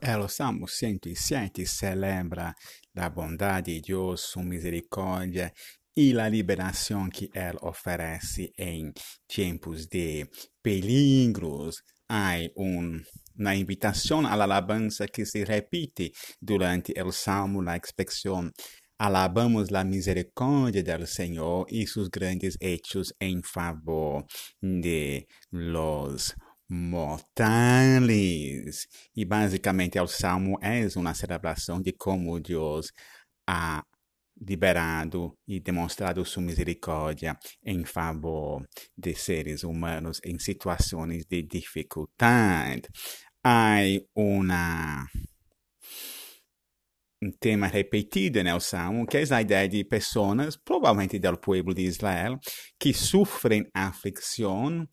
El Salmo 107 celebra la bondad de Dios, su misericordia y la liberación que Él ofrece en tiempos de peligros. Hay un, una invitación a la alabanza que se repite durante el Salmo, la expresión Alabamos la misericordia del Señor y sus grandes hechos en favor de los mortais. E basicamente o salmo é uma celebração de como Deus ha liberado e demonstrado sua misericórdia em favor de seres humanos em situações de dificuldade. Há uma um tema repetido no Salmo, que é a ideia de pessoas, provavelmente do povo de Israel, que sofrem aflição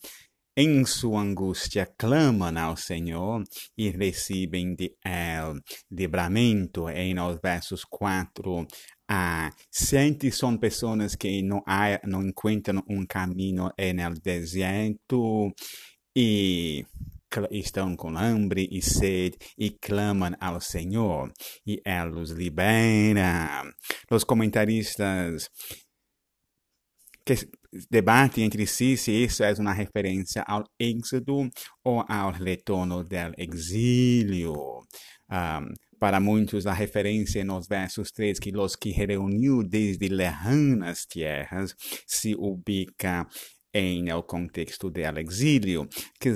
em sua angústia clamam ao Senhor e recebem de El livramento. Em os versos 4 a 7 são pessoas que não, há, não encontram um caminho no deserto e estão com hambre e sede e clamam ao Senhor e Ele os libera. Os comentaristas que debate entre si se isso é uma referência ao êxodo ou ao retorno do exílio. Um, para muitos, a referência nos versos 3 que os que reuniu desde lejanas terras se ubica em o contexto do exílio, que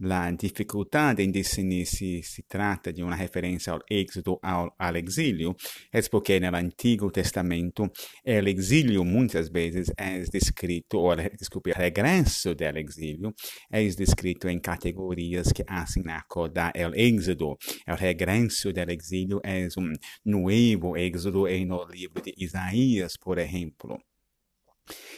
la dificuldade em definir se se trata de uma referência ao êxodo ao, ao exílio é porque no Antigo Testamento o exílio muitas vezes é descrito, ou desculpe, o regresso do exílio é descrito em categorias que hacen acordar o êxodo. O regresso do exílio é um novo êxodo no livro de Isaías, por exemplo.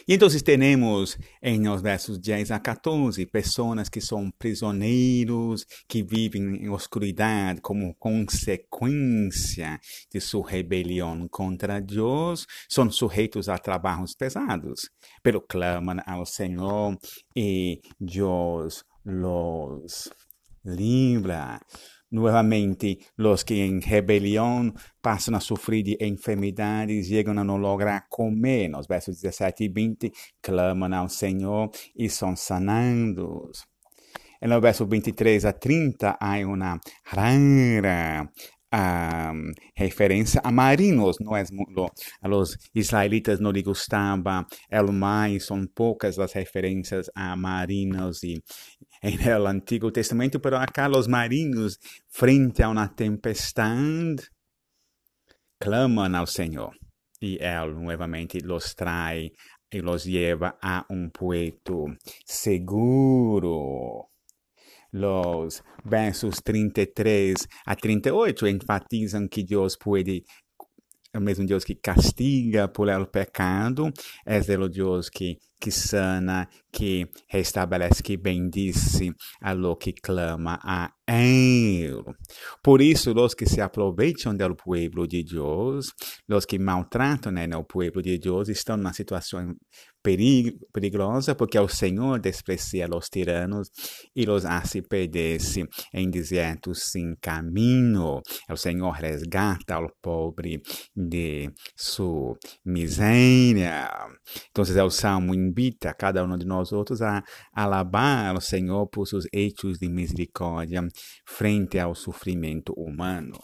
E então temos em os versos 10 a 14 pessoas que são prisioneiros, que vivem em oscuridade como consequência de sua rebelião contra Deus, são sujeitos a trabalhos pesados, pero clamam ao Senhor e Deus los libra. Nuevamente, los que en rebelión pasan a sufrir de enfermedades, llegan a no lograr comer. Nos versos 17 y 20, claman al Señor y son sanados. En los versos 23 a 30 hay una rara um, referência a marinos, não é? A los israelitas não lhe gostava el mar, são poucas as referências a marinos e em el Antigo Testamento, pero acá los marinos, frente a uma tempestade, clamam ao Senhor. E Ele, novamente, los trai e los lleva a um puerto seguro. Los versos 33 a 38 enfatizam que Deus pode é o mesmo Deus que castiga por el pecado, é o Deus que que sana, que restabelece, que bendice a lo que clama a Él. Por isso, os que se aproveitam do povo de Deus, os que maltratam né, o povo de Deus, estão numa situação perig perigosa, porque o Senhor desprecia os tiranos e os hace perder-se em desertos sem caminho. O Senhor resgata o pobre de sua miséria. Então, é o Salmo invita a cada um de nós outros a alabar o Senhor por seus hechos de misericórdia frente ao sofrimento humano.